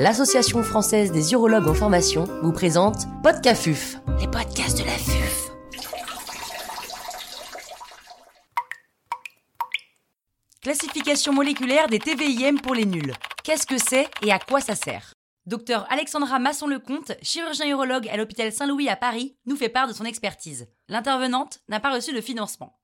l'Association française des urologues en formation, vous présente Podcafuf, les podcasts de la FUF. Classification moléculaire des TVIM pour les nuls. Qu'est-ce que c'est et à quoi ça sert? Docteur Alexandra Masson-Lecomte, chirurgien urologue à l'hôpital Saint-Louis à Paris, nous fait part de son expertise. L'intervenante n'a pas reçu de financement.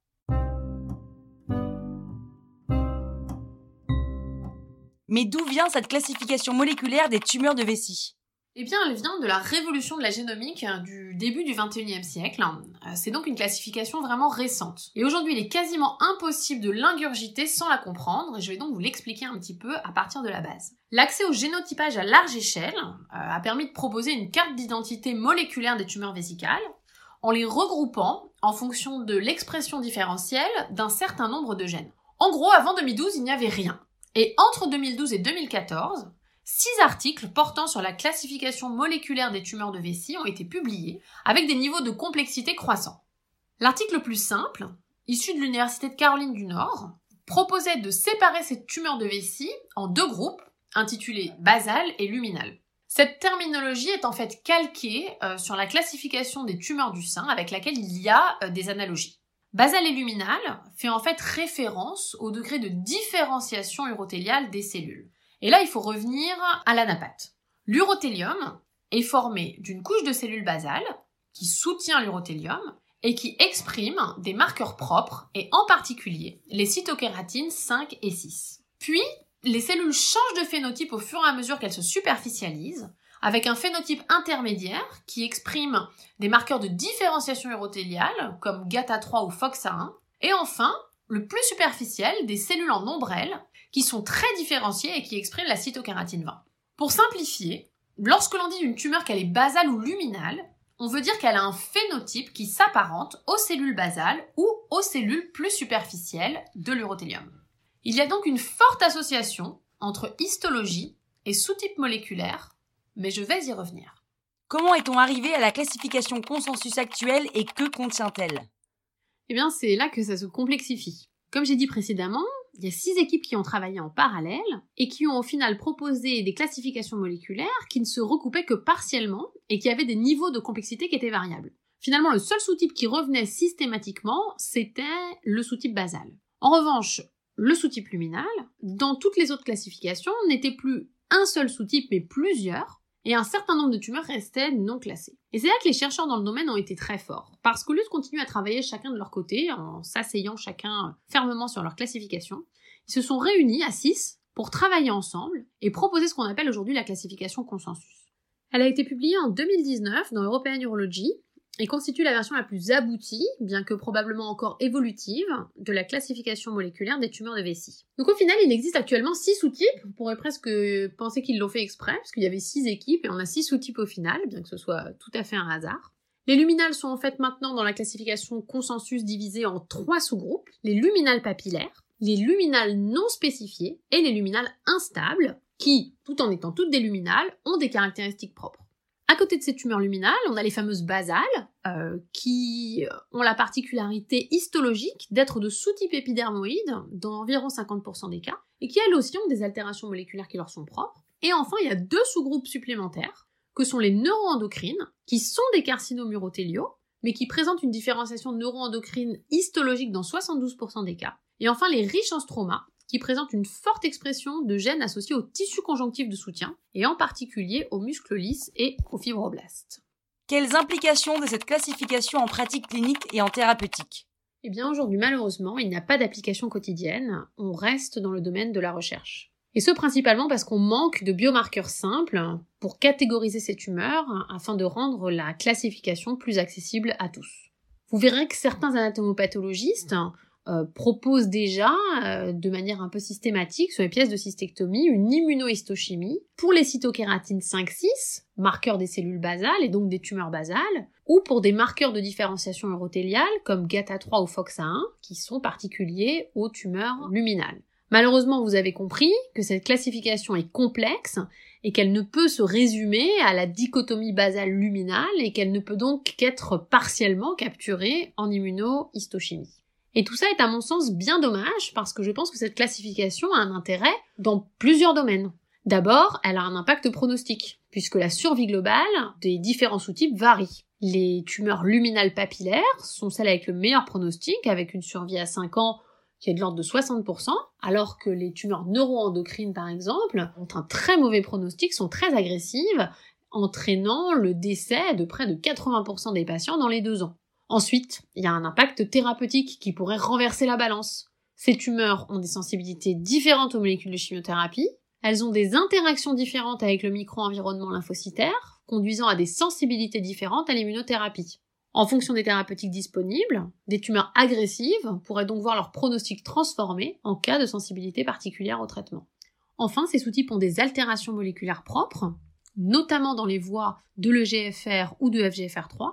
Mais d'où vient cette classification moléculaire des tumeurs de vessie? Eh bien, elle vient de la révolution de la génomique hein, du début du 21e siècle. Euh, C'est donc une classification vraiment récente. Et aujourd'hui, il est quasiment impossible de l'ingurgiter sans la comprendre, et je vais donc vous l'expliquer un petit peu à partir de la base. L'accès au génotypage à large échelle euh, a permis de proposer une carte d'identité moléculaire des tumeurs vésicales, en les regroupant en fonction de l'expression différentielle d'un certain nombre de gènes. En gros, avant 2012, il n'y avait rien. Et entre 2012 et 2014, six articles portant sur la classification moléculaire des tumeurs de vessie ont été publiés avec des niveaux de complexité croissants. L'article le plus simple, issu de l'Université de Caroline du Nord, proposait de séparer ces tumeurs de vessie en deux groupes intitulés basales et luminales. Cette terminologie est en fait calquée euh, sur la classification des tumeurs du sein avec laquelle il y a euh, des analogies. Basal et fait en fait référence au degré de différenciation urothéliale des cellules. Et là, il faut revenir à l'anapathe. L'urothélium est formé d'une couche de cellules basales qui soutient l'urothélium et qui exprime des marqueurs propres et en particulier les cytokératines 5 et 6. Puis, les cellules changent de phénotype au fur et à mesure qu'elles se superficialisent avec un phénotype intermédiaire qui exprime des marqueurs de différenciation urothéliale comme GATA3 ou FOXA1, et enfin, le plus superficiel, des cellules en ombrelle qui sont très différenciées et qui expriment la cytokératine 20. Pour simplifier, lorsque l'on dit une tumeur qu'elle est basale ou luminale, on veut dire qu'elle a un phénotype qui s'apparente aux cellules basales ou aux cellules plus superficielles de l'urothélium. Il y a donc une forte association entre histologie et sous-type moléculaire mais je vais y revenir. Comment est-on arrivé à la classification consensus actuelle et que contient-elle? Eh bien, c'est là que ça se complexifie. Comme j'ai dit précédemment, il y a six équipes qui ont travaillé en parallèle et qui ont au final proposé des classifications moléculaires qui ne se recoupaient que partiellement et qui avaient des niveaux de complexité qui étaient variables. Finalement, le seul sous-type qui revenait systématiquement, c'était le sous-type basal. En revanche, le sous-type luminal, dans toutes les autres classifications, n'était plus un seul sous-type mais plusieurs, et un certain nombre de tumeurs restaient non classées. Et c'est là que les chercheurs dans le domaine ont été très forts, parce qu'au lieu de continuer à travailler chacun de leur côté, en s'asseyant chacun fermement sur leur classification, ils se sont réunis à 6 pour travailler ensemble et proposer ce qu'on appelle aujourd'hui la classification consensus. Elle a été publiée en 2019 dans European Urology et constitue la version la plus aboutie, bien que probablement encore évolutive, de la classification moléculaire des tumeurs de vessie. Donc au final, il existe actuellement six sous-types. On pourrait presque penser qu'ils l'ont fait exprès, parce qu'il y avait six équipes et on a six sous-types au final, bien que ce soit tout à fait un hasard. Les luminales sont en fait maintenant dans la classification consensus divisées en trois sous-groupes. Les luminales papillaires, les luminales non spécifiées et les luminales instables, qui, tout en étant toutes des luminales, ont des caractéristiques propres. À côté de ces tumeurs luminales, on a les fameuses basales, euh, qui ont la particularité histologique d'être de sous-type épidermoïde dans environ 50% des cas, et qui elles aussi ont des altérations moléculaires qui leur sont propres. Et enfin, il y a deux sous-groupes supplémentaires, que sont les neuroendocrines, qui sont des carcinomes urothéliaux, mais qui présentent une différenciation neuroendocrine histologique dans 72% des cas. Et enfin, les riches en stroma, qui présente une forte expression de gènes associés au tissu conjonctif de soutien, et en particulier aux muscles lisses et aux fibroblastes. Quelles implications de cette classification en pratique clinique et en thérapeutique? Eh bien aujourd'hui malheureusement, il n'y a pas d'application quotidienne, on reste dans le domaine de la recherche. Et ce principalement parce qu'on manque de biomarqueurs simples pour catégoriser ces tumeurs afin de rendre la classification plus accessible à tous. Vous verrez que certains anatomopathologistes euh, propose déjà, euh, de manière un peu systématique, sur les pièces de cystectomie, une immunohistochimie pour les cytokératines 5-6, marqueurs des cellules basales et donc des tumeurs basales, ou pour des marqueurs de différenciation urothéliale comme GATA3 ou FOXA1, qui sont particuliers aux tumeurs luminales. Malheureusement, vous avez compris que cette classification est complexe et qu'elle ne peut se résumer à la dichotomie basale luminale et qu'elle ne peut donc qu'être partiellement capturée en immunohistochimie. Et tout ça est à mon sens bien dommage parce que je pense que cette classification a un intérêt dans plusieurs domaines. D'abord, elle a un impact pronostique, puisque la survie globale des différents sous-types varie. Les tumeurs luminales papillaires sont celles avec le meilleur pronostic, avec une survie à 5 ans qui est de l'ordre de 60%, alors que les tumeurs neuroendocrines, par exemple, ont un très mauvais pronostic, sont très agressives, entraînant le décès de près de 80% des patients dans les deux ans. Ensuite, il y a un impact thérapeutique qui pourrait renverser la balance. Ces tumeurs ont des sensibilités différentes aux molécules de chimiothérapie, elles ont des interactions différentes avec le micro-environnement lymphocytaire, conduisant à des sensibilités différentes à l'immunothérapie. En fonction des thérapeutiques disponibles, des tumeurs agressives pourraient donc voir leur pronostic transformé en cas de sensibilité particulière au traitement. Enfin, ces sous-types ont des altérations moléculaires propres, notamment dans les voies de l'EGFR ou de FGFR3,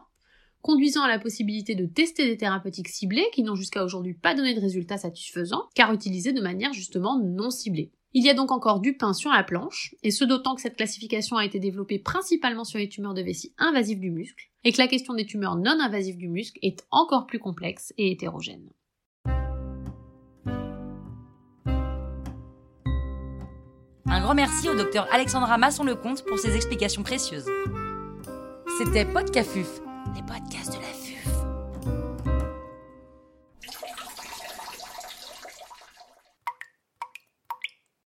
conduisant à la possibilité de tester des thérapeutiques ciblées qui n'ont jusqu'à aujourd'hui pas donné de résultats satisfaisants, car utilisées de manière justement non ciblée. Il y a donc encore du pain sur la planche, et ce d'autant que cette classification a été développée principalement sur les tumeurs de vessie invasives du muscle, et que la question des tumeurs non invasives du muscle est encore plus complexe et hétérogène. Un grand merci au docteur Alexandra Masson-Lecomte pour ses explications précieuses. C'était Podcafuf, les podcasts